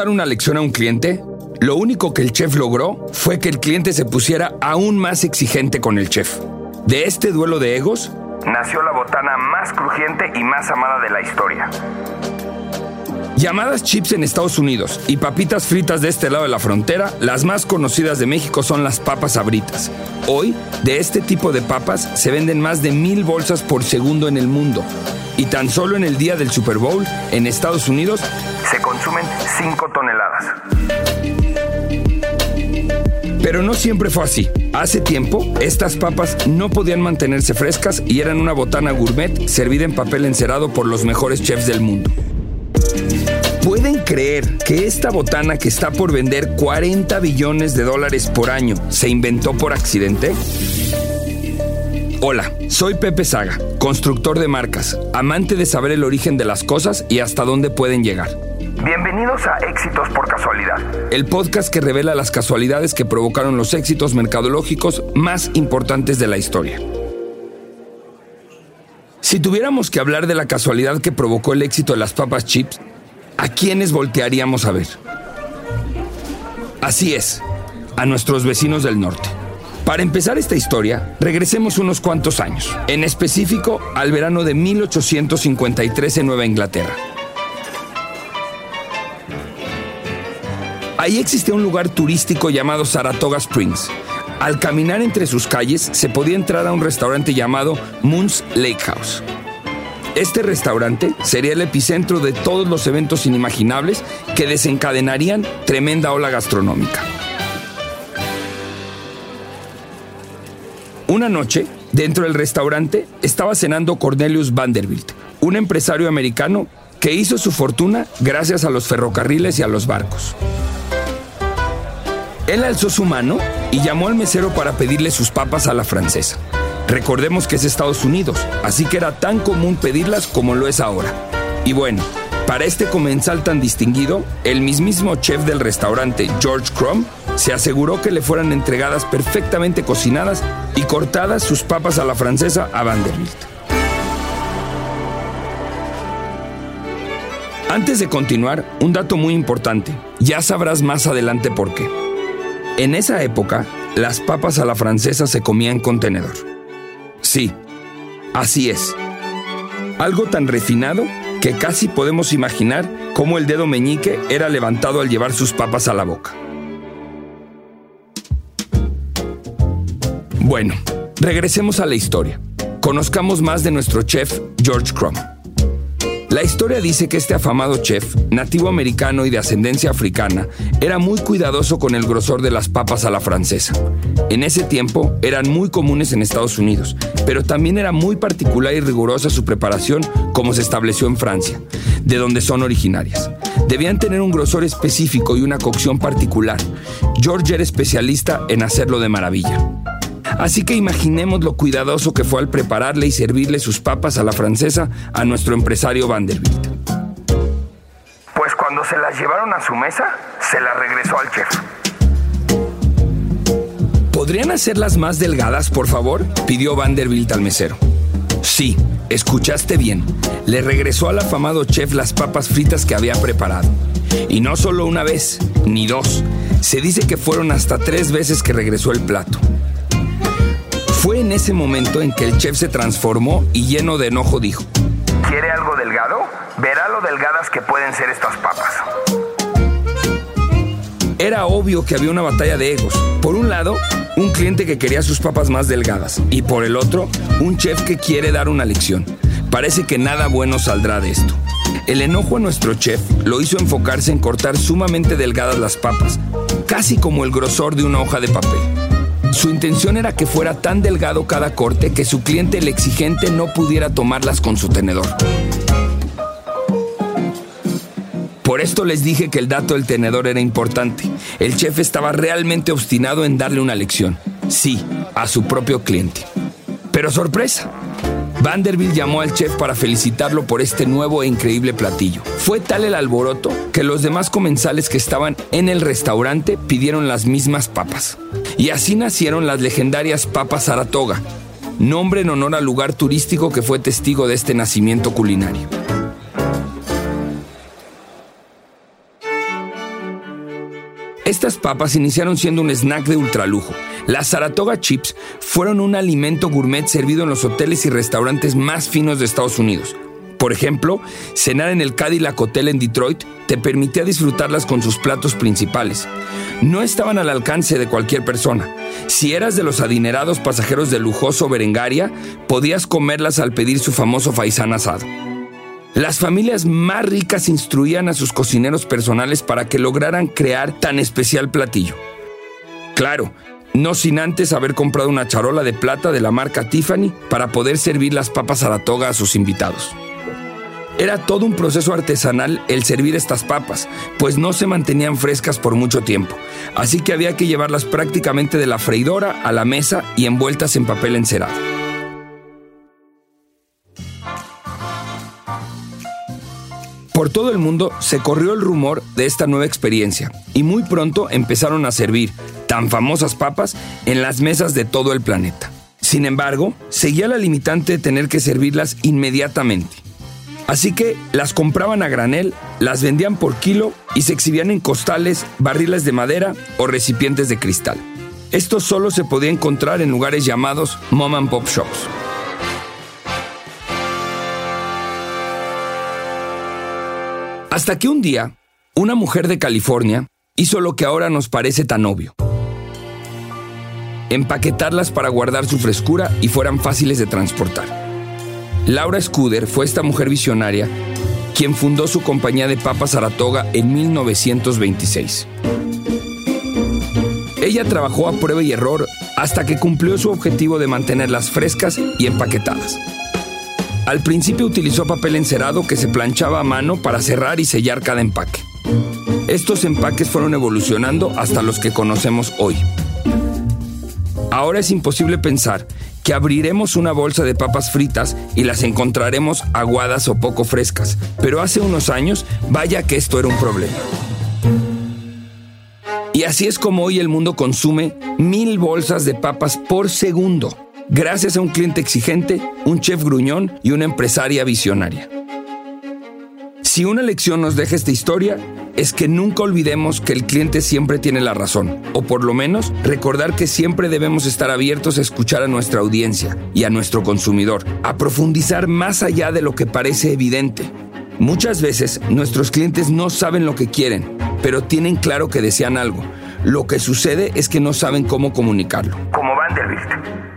Dar una lección a un cliente, lo único que el chef logró fue que el cliente se pusiera aún más exigente con el chef. De este duelo de egos nació la botana más crujiente y más amada de la historia. Llamadas chips en Estados Unidos y papitas fritas de este lado de la frontera, las más conocidas de México son las papas abritas. Hoy, de este tipo de papas se venden más de mil bolsas por segundo en el mundo. Y tan solo en el día del Super Bowl, en Estados Unidos, se consumen 5 toneladas. Pero no siempre fue así. Hace tiempo, estas papas no podían mantenerse frescas y eran una botana gourmet servida en papel encerado por los mejores chefs del mundo. ¿Pueden creer que esta botana que está por vender 40 billones de dólares por año se inventó por accidente? Hola, soy Pepe Saga, constructor de marcas, amante de saber el origen de las cosas y hasta dónde pueden llegar. Bienvenidos a Éxitos por Casualidad, el podcast que revela las casualidades que provocaron los éxitos mercadológicos más importantes de la historia. Si tuviéramos que hablar de la casualidad que provocó el éxito de las papas chips, ¿a quiénes voltearíamos a ver? Así es, a nuestros vecinos del norte. Para empezar esta historia, regresemos unos cuantos años, en específico al verano de 1853 en Nueva Inglaterra. Ahí existía un lugar turístico llamado Saratoga Springs. Al caminar entre sus calles se podía entrar a un restaurante llamado Moon's Lake House. Este restaurante sería el epicentro de todos los eventos inimaginables que desencadenarían tremenda ola gastronómica. Una noche, dentro del restaurante, estaba cenando Cornelius Vanderbilt, un empresario americano que hizo su fortuna gracias a los ferrocarriles y a los barcos. Él alzó su mano y llamó al mesero para pedirle sus papas a la francesa. Recordemos que es Estados Unidos, así que era tan común pedirlas como lo es ahora. Y bueno, para este comensal tan distinguido, el mismísimo chef del restaurante, George Crumb, se aseguró que le fueran entregadas perfectamente cocinadas y cortadas sus papas a la francesa a Vanderbilt. Antes de continuar, un dato muy importante. Ya sabrás más adelante por qué. En esa época, las papas a la francesa se comían con tenedor. Sí, así es. Algo tan refinado que casi podemos imaginar cómo el dedo meñique era levantado al llevar sus papas a la boca. Bueno, regresemos a la historia. Conozcamos más de nuestro chef George Crumb. La historia dice que este afamado chef, nativo americano y de ascendencia africana, era muy cuidadoso con el grosor de las papas a la francesa. En ese tiempo eran muy comunes en Estados Unidos, pero también era muy particular y rigurosa su preparación como se estableció en Francia, de donde son originarias. Debían tener un grosor específico y una cocción particular. George era especialista en hacerlo de maravilla. Así que imaginemos lo cuidadoso que fue al prepararle y servirle sus papas a la francesa a nuestro empresario Vanderbilt. Pues cuando se las llevaron a su mesa, se las regresó al chef. ¿Podrían hacerlas más delgadas, por favor? pidió Vanderbilt al mesero. Sí, escuchaste bien. Le regresó al afamado chef las papas fritas que había preparado. Y no solo una vez, ni dos. Se dice que fueron hasta tres veces que regresó el plato. Fue en ese momento en que el chef se transformó y lleno de enojo dijo, ¿Quiere algo delgado? Verá lo delgadas que pueden ser estas papas. Era obvio que había una batalla de egos. Por un lado, un cliente que quería sus papas más delgadas y por el otro, un chef que quiere dar una lección. Parece que nada bueno saldrá de esto. El enojo a nuestro chef lo hizo enfocarse en cortar sumamente delgadas las papas, casi como el grosor de una hoja de papel. Su intención era que fuera tan delgado cada corte que su cliente el exigente no pudiera tomarlas con su tenedor. Por esto les dije que el dato del tenedor era importante. El chef estaba realmente obstinado en darle una lección. Sí, a su propio cliente. Pero sorpresa, Vanderbilt llamó al chef para felicitarlo por este nuevo e increíble platillo. Fue tal el alboroto que los demás comensales que estaban en el restaurante pidieron las mismas papas. Y así nacieron las legendarias papas Saratoga, nombre en honor al lugar turístico que fue testigo de este nacimiento culinario. Estas papas iniciaron siendo un snack de ultralujo. Las Saratoga Chips fueron un alimento gourmet servido en los hoteles y restaurantes más finos de Estados Unidos. Por ejemplo, cenar en el Cadillac Hotel en Detroit te permitía disfrutarlas con sus platos principales. No estaban al alcance de cualquier persona. Si eras de los adinerados pasajeros del lujoso Berengaria, podías comerlas al pedir su famoso faisán asado. Las familias más ricas instruían a sus cocineros personales para que lograran crear tan especial platillo. Claro, no sin antes haber comprado una charola de plata de la marca Tiffany para poder servir las papas a la toga a sus invitados. Era todo un proceso artesanal el servir estas papas, pues no se mantenían frescas por mucho tiempo, así que había que llevarlas prácticamente de la freidora a la mesa y envueltas en papel encerado. Todo el mundo se corrió el rumor de esta nueva experiencia y muy pronto empezaron a servir tan famosas papas en las mesas de todo el planeta. Sin embargo, seguía la limitante de tener que servirlas inmediatamente. Así que las compraban a granel, las vendían por kilo y se exhibían en costales, barriles de madera o recipientes de cristal. Esto solo se podía encontrar en lugares llamados mom and pop shops. Hasta que un día, una mujer de California hizo lo que ahora nos parece tan obvio. Empaquetarlas para guardar su frescura y fueran fáciles de transportar. Laura Scudder fue esta mujer visionaria quien fundó su compañía de papas Saratoga en 1926. Ella trabajó a prueba y error hasta que cumplió su objetivo de mantenerlas frescas y empaquetadas. Al principio utilizó papel encerado que se planchaba a mano para cerrar y sellar cada empaque. Estos empaques fueron evolucionando hasta los que conocemos hoy. Ahora es imposible pensar que abriremos una bolsa de papas fritas y las encontraremos aguadas o poco frescas, pero hace unos años vaya que esto era un problema. Y así es como hoy el mundo consume mil bolsas de papas por segundo gracias a un cliente exigente, un chef gruñón y una empresaria visionaria. Si una lección nos deja esta historia, es que nunca olvidemos que el cliente siempre tiene la razón, o por lo menos recordar que siempre debemos estar abiertos a escuchar a nuestra audiencia y a nuestro consumidor, a profundizar más allá de lo que parece evidente. Muchas veces nuestros clientes no saben lo que quieren, pero tienen claro que desean algo. Lo que sucede es que no saben cómo comunicarlo. Como Vanderbilt.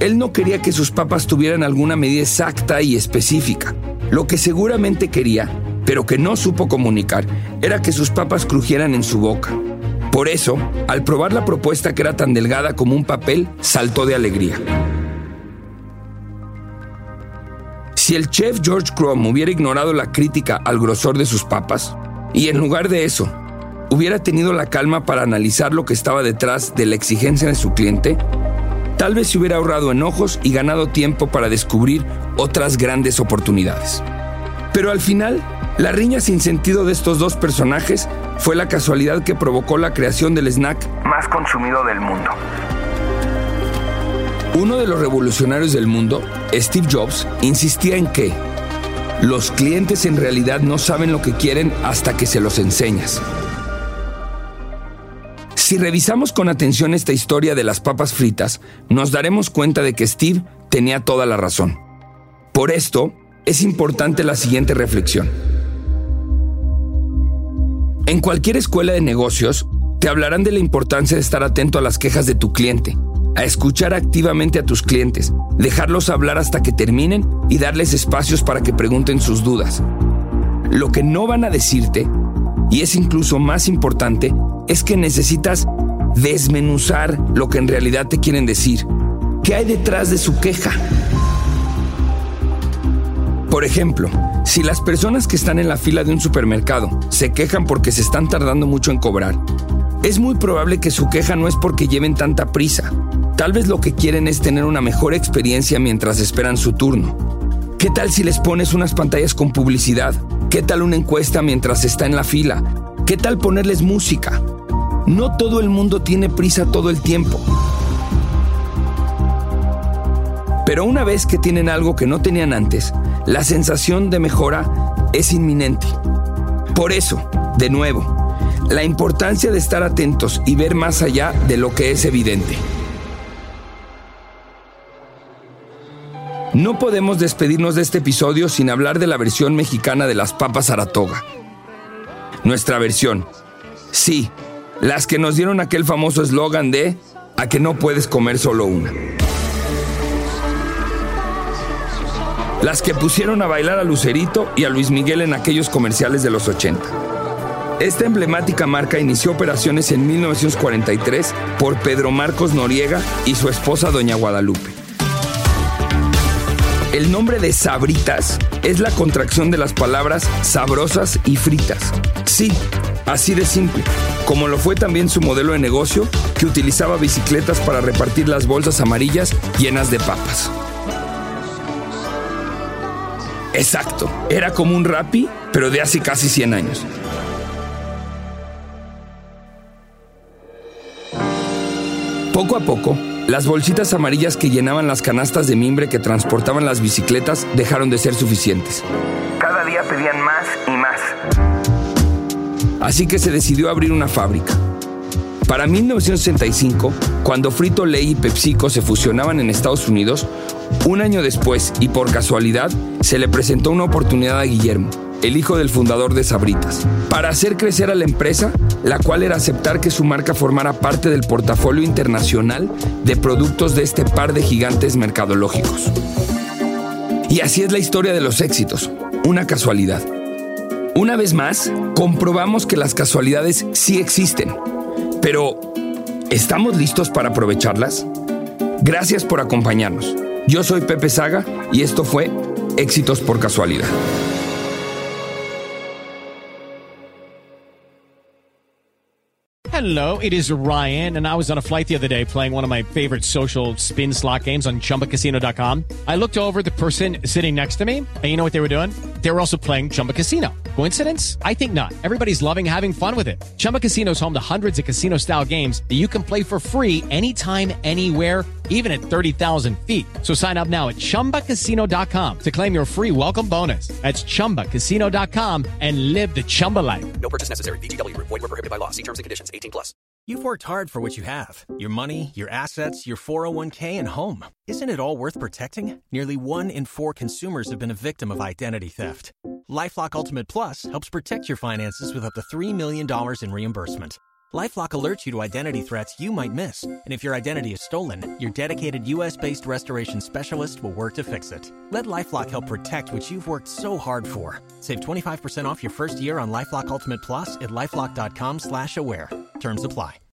Él no quería que sus papas tuvieran alguna medida exacta y específica. Lo que seguramente quería, pero que no supo comunicar, era que sus papas crujieran en su boca. Por eso, al probar la propuesta que era tan delgada como un papel, saltó de alegría. Si el chef George Crumb hubiera ignorado la crítica al grosor de sus papas, y en lugar de eso, hubiera tenido la calma para analizar lo que estaba detrás de la exigencia de su cliente, tal vez se hubiera ahorrado enojos y ganado tiempo para descubrir otras grandes oportunidades. Pero al final, la riña sin sentido de estos dos personajes fue la casualidad que provocó la creación del snack más consumido del mundo. Uno de los revolucionarios del mundo, Steve Jobs, insistía en que los clientes en realidad no saben lo que quieren hasta que se los enseñas. Si revisamos con atención esta historia de las papas fritas, nos daremos cuenta de que Steve tenía toda la razón. Por esto, es importante la siguiente reflexión. En cualquier escuela de negocios, te hablarán de la importancia de estar atento a las quejas de tu cliente, a escuchar activamente a tus clientes, dejarlos hablar hasta que terminen y darles espacios para que pregunten sus dudas. Lo que no van a decirte, y es incluso más importante, es que necesitas desmenuzar lo que en realidad te quieren decir. ¿Qué hay detrás de su queja? Por ejemplo, si las personas que están en la fila de un supermercado se quejan porque se están tardando mucho en cobrar, es muy probable que su queja no es porque lleven tanta prisa. Tal vez lo que quieren es tener una mejor experiencia mientras esperan su turno. ¿Qué tal si les pones unas pantallas con publicidad? ¿Qué tal una encuesta mientras está en la fila? ¿Qué tal ponerles música? No todo el mundo tiene prisa todo el tiempo. Pero una vez que tienen algo que no tenían antes, la sensación de mejora es inminente. Por eso, de nuevo, la importancia de estar atentos y ver más allá de lo que es evidente. No podemos despedirnos de este episodio sin hablar de la versión mexicana de las papas Saratoga. Nuestra versión. Sí, las que nos dieron aquel famoso eslogan de a que no puedes comer solo una. Las que pusieron a bailar a Lucerito y a Luis Miguel en aquellos comerciales de los 80. Esta emblemática marca inició operaciones en 1943 por Pedro Marcos Noriega y su esposa Doña Guadalupe. El nombre de Sabritas es la contracción de las palabras sabrosas y fritas. Sí, así de simple, como lo fue también su modelo de negocio que utilizaba bicicletas para repartir las bolsas amarillas llenas de papas. Exacto, era como un rapi, pero de hace casi 100 años. Poco a poco, las bolsitas amarillas que llenaban las canastas de mimbre que transportaban las bicicletas dejaron de ser suficientes. Cada día pedían más y más. Así que se decidió abrir una fábrica. Para 1965, cuando Frito Lay y PepsiCo se fusionaban en Estados Unidos, un año después y por casualidad, se le presentó una oportunidad a Guillermo, el hijo del fundador de Sabritas, para hacer crecer a la empresa, la cual era aceptar que su marca formara parte del portafolio internacional de productos de este par de gigantes mercadológicos. Y así es la historia de los éxitos, una casualidad. Una vez más, comprobamos que las casualidades sí existen, pero ¿estamos listos para aprovecharlas? Gracias por acompañarnos. Yo soy Pepe Saga y esto fue Éxitos por Casualidad. Hello, it is Ryan, and I was on a flight the other day playing one of my favorite social spin slot games on chumbacasino.com. I looked over the person sitting next to me, and you know what they were doing? They were also playing Chumba Casino. Coincidence? I think not. Everybody's loving having fun with it. Chumba Casino is home to hundreds of casino style games that you can play for free anytime, anywhere, even at 30,000 feet. So sign up now at chumbacasino.com to claim your free welcome bonus. That's chumbacasino.com and live the Chumba life. No purchase necessary. VGW Group. Void were prohibited by law. See terms and conditions. 18 plus. You've worked hard for what you have your money, your assets, your 401k, and home. Isn't it all worth protecting? Nearly one in four consumers have been a victim of identity theft. Lifelock Ultimate Plus helps protect your finances with up to $3 million in reimbursement. LifeLock alerts you to identity threats you might miss, and if your identity is stolen, your dedicated U.S.-based restoration specialist will work to fix it. Let LifeLock help protect what you've worked so hard for. Save 25% off your first year on LifeLock Ultimate Plus at lifeLock.com/aware. Terms apply.